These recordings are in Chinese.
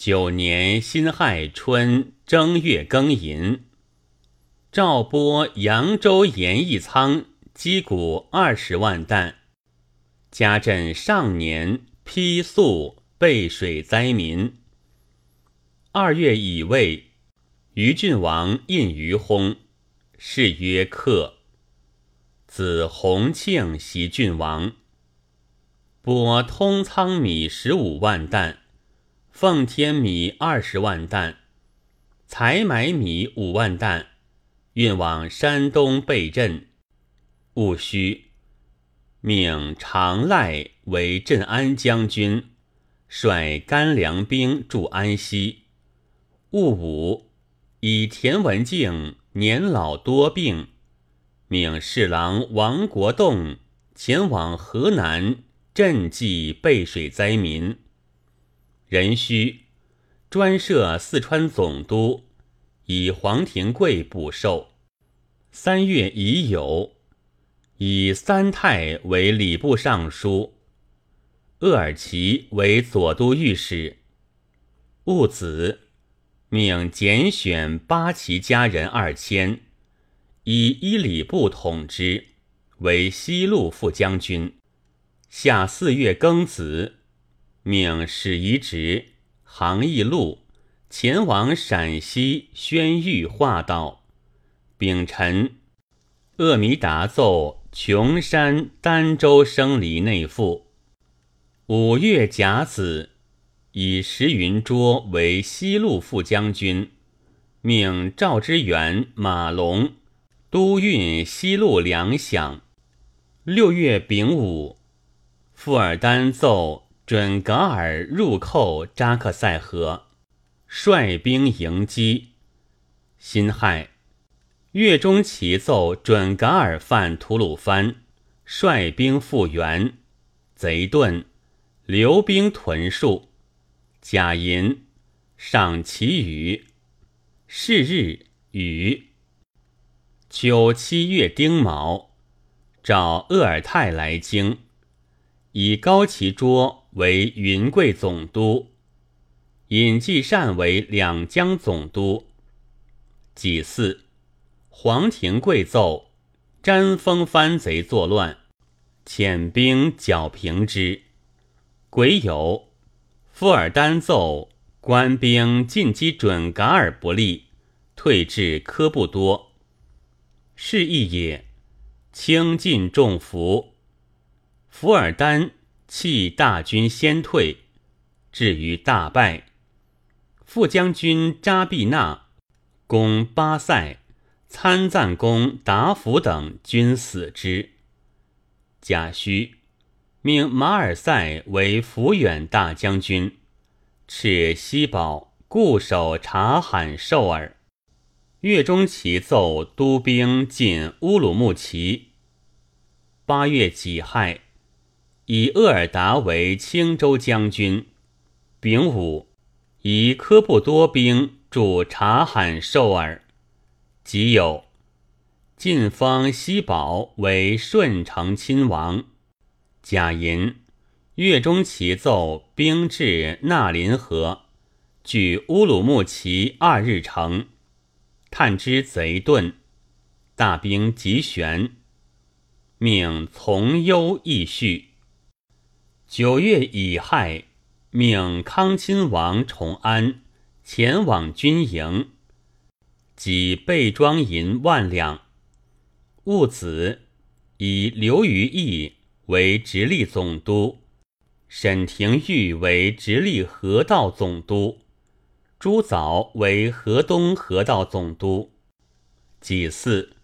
九年辛亥春正月庚寅，诏拨扬州盐义仓积谷二十万担，加赈上年批粟备水灾民。二月乙未，于郡王印于薨，谥曰克。子弘庆袭郡王，拨通仓米十五万担。奉天米二十万担，采买米五万担，运往山东备镇。戊戌，命常赖为镇安将军，率干粮兵驻安西。戊午，以田文镜年老多病，命侍郎王国栋前往河南赈济备水灾民。壬戌，专设四川总督，以黄庭贵补授。三月乙酉，以三太为礼部尚书，鄂尔齐为左都御史。戊子，命拣选八旗家人二千，以一礼部统之，为西路副将军。夏四月庚子。命史遗直、杭义禄前往陕西宣谕化道。丙辰，鄂弥达奏琼山儋州生离内附。五月甲子，以石云桌为西路副将军，命赵之元、马龙都运西路粮饷。六月丙午，富尔丹奏。准噶尔入寇扎克塞河，率兵迎击。辛亥，岳中齐奏准噶尔犯吐鲁番，率兵复援。贼遁，留兵屯戍。甲寅，赏其羽。是日雨。九七月丁卯，召鄂尔泰来京，以高其桌。为云贵总督，尹继善为两江总督。己巳，黄庭贵奏詹封藩贼作乱，遣兵剿平之。癸酉，富尔丹奏官兵进击准噶尔不利，退至科布多。是亦也，轻进重服。福尔丹。弃大军先退，至于大败。副将军扎必纳攻巴塞，参赞公达甫等均死之。贾诩命马尔赛为抚远大将军，敕西保固守察罕寿尔。月中齐奏督兵进乌鲁木齐。八月己亥。以鄂尔达为青州将军，丙午，以科布多兵驻察罕寿尔。己酉，晋封西宝为顺承亲王。甲寅，月中齐奏兵至纳林河，据乌鲁木齐二日城，探知贼遁，大兵急旋，命从优义续。九月乙亥，命康亲王崇安前往军营，即备装银万两。戊子，以刘于义为直隶总督，沈廷玉为直隶河道总督，朱藻为河东河道总督。己巳，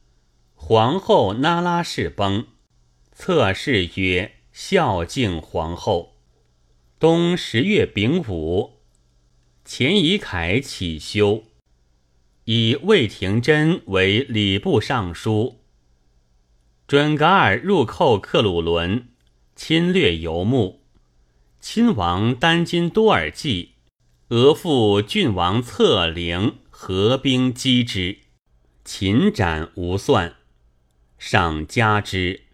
皇后那拉氏崩，侧谥曰。孝敬皇后。冬十月丙午，钱以凯起修，以魏廷珍为礼部尚书。准噶尔入寇克鲁伦，侵略游牧。亲王丹津多尔济，俄父郡王策凌合兵击之，擒斩无算，赏加之。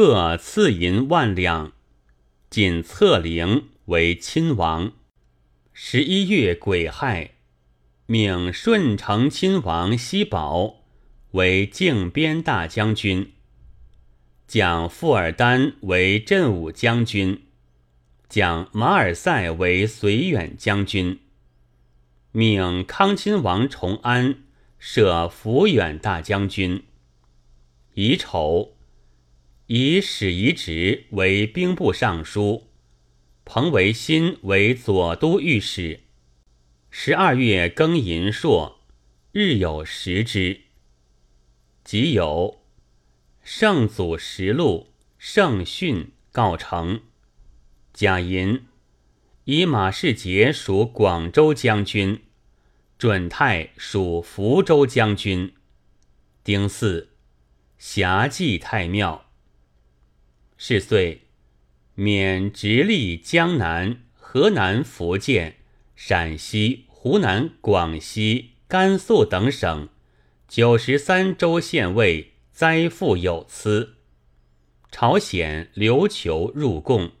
各赐银万两，仅策陵为亲王。十一月癸亥，命顺承亲王西宝为靖边大将军，将富尔丹为镇武将军，将马尔赛为绥远将军，命康亲王崇安设抚远大将军。乙丑，以史遗职为兵部尚书。彭维新为左都御史。十二月庚寅朔，日有食之。即有圣祖实录、圣训告成。甲寅，以马士杰属广州将军，准泰属福州将军。丁巳，辖祭太庙。是岁。免直隶江南、河南、福建、陕西、湖南、广西、甘肃等省九十三州县尉，灾赋有司。朝鲜琉球入贡。